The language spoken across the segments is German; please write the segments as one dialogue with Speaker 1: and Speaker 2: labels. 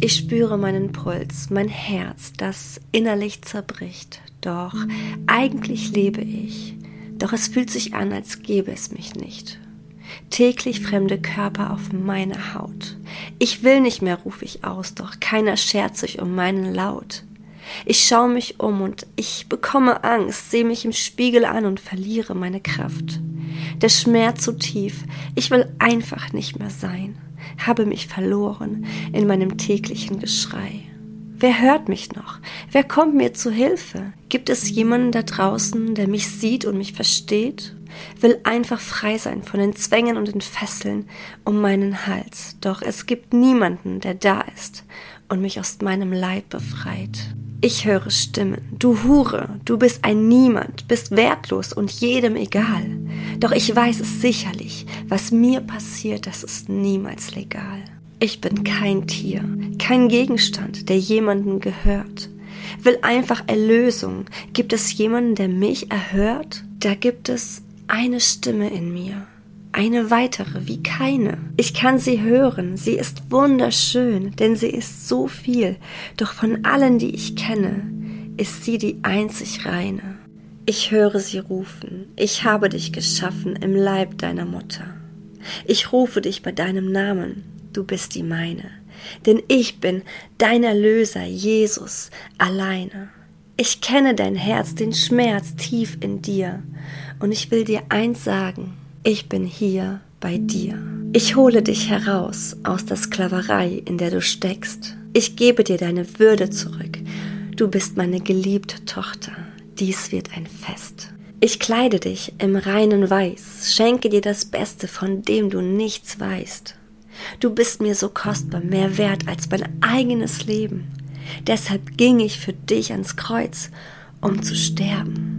Speaker 1: Ich spüre meinen Puls, mein Herz, das innerlich zerbricht. Doch eigentlich lebe ich. Doch es fühlt sich an, als gäbe es mich nicht. Täglich fremde Körper auf meine Haut. Ich will nicht mehr, ruf ich aus, doch keiner schert sich um meinen Laut. Ich schaue mich um und ich bekomme Angst, sehe mich im Spiegel an und verliere meine Kraft. Der Schmerz so tief, ich will einfach nicht mehr sein, habe mich verloren in meinem täglichen Geschrei. Wer hört mich noch? Wer kommt mir zu Hilfe? Gibt es jemanden da draußen, der mich sieht und mich versteht? Will einfach frei sein von den Zwängen und den Fesseln um meinen Hals. Doch es gibt niemanden, der da ist und mich aus meinem Leid befreit. Ich höre Stimmen. Du Hure, du bist ein Niemand, bist wertlos und jedem egal. Doch ich weiß es sicherlich, was mir passiert, das ist niemals legal. Ich bin kein Tier, kein Gegenstand, der jemandem gehört. Will einfach Erlösung. Gibt es jemanden, der mich erhört? Da gibt es eine Stimme in mir eine weitere wie keine. Ich kann sie hören, sie ist wunderschön, denn sie ist so viel, doch von allen, die ich kenne, ist sie die einzig reine. Ich höre sie rufen, ich habe dich geschaffen im Leib deiner Mutter. Ich rufe dich bei deinem Namen, du bist die meine, denn ich bin dein Erlöser, Jesus, alleine. Ich kenne dein Herz, den Schmerz tief in dir, und ich will dir eins sagen, ich bin hier bei dir. Ich hole dich heraus aus der Sklaverei, in der du steckst. Ich gebe dir deine Würde zurück. Du bist meine geliebte Tochter. Dies wird ein Fest. Ich kleide dich im reinen Weiß, schenke dir das Beste, von dem du nichts weißt. Du bist mir so kostbar, mehr wert als mein eigenes Leben. Deshalb ging ich für dich ans Kreuz, um zu sterben.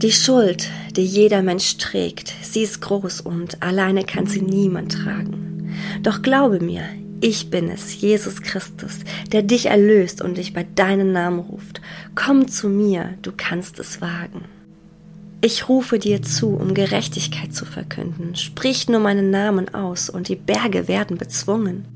Speaker 1: Die Schuld, die jeder Mensch trägt, sie ist groß und alleine kann sie niemand tragen. Doch glaube mir, ich bin es, Jesus Christus, der dich erlöst und dich bei deinem Namen ruft. Komm zu mir, du kannst es wagen. Ich rufe dir zu, um Gerechtigkeit zu verkünden. Sprich nur meinen Namen aus und die Berge werden bezwungen.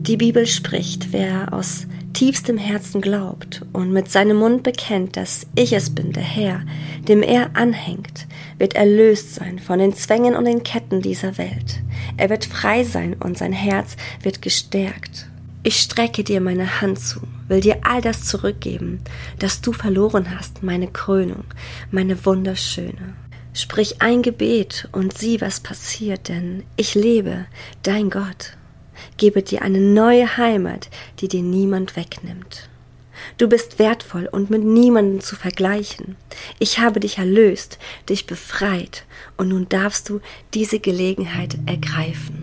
Speaker 1: Die Bibel spricht, wer aus tiefstem Herzen glaubt und mit seinem Mund bekennt, dass ich es bin, der Herr, dem er anhängt, wird erlöst sein von den Zwängen und den Ketten dieser Welt. Er wird frei sein und sein Herz wird gestärkt. Ich strecke dir meine Hand zu, will dir all das zurückgeben, das du verloren hast, meine Krönung, meine wunderschöne. Sprich ein Gebet und sieh, was passiert, denn ich lebe, dein Gott gebe dir eine neue Heimat, die dir niemand wegnimmt. Du bist wertvoll und mit niemandem zu vergleichen. Ich habe dich erlöst, dich befreit, und nun darfst du diese Gelegenheit ergreifen.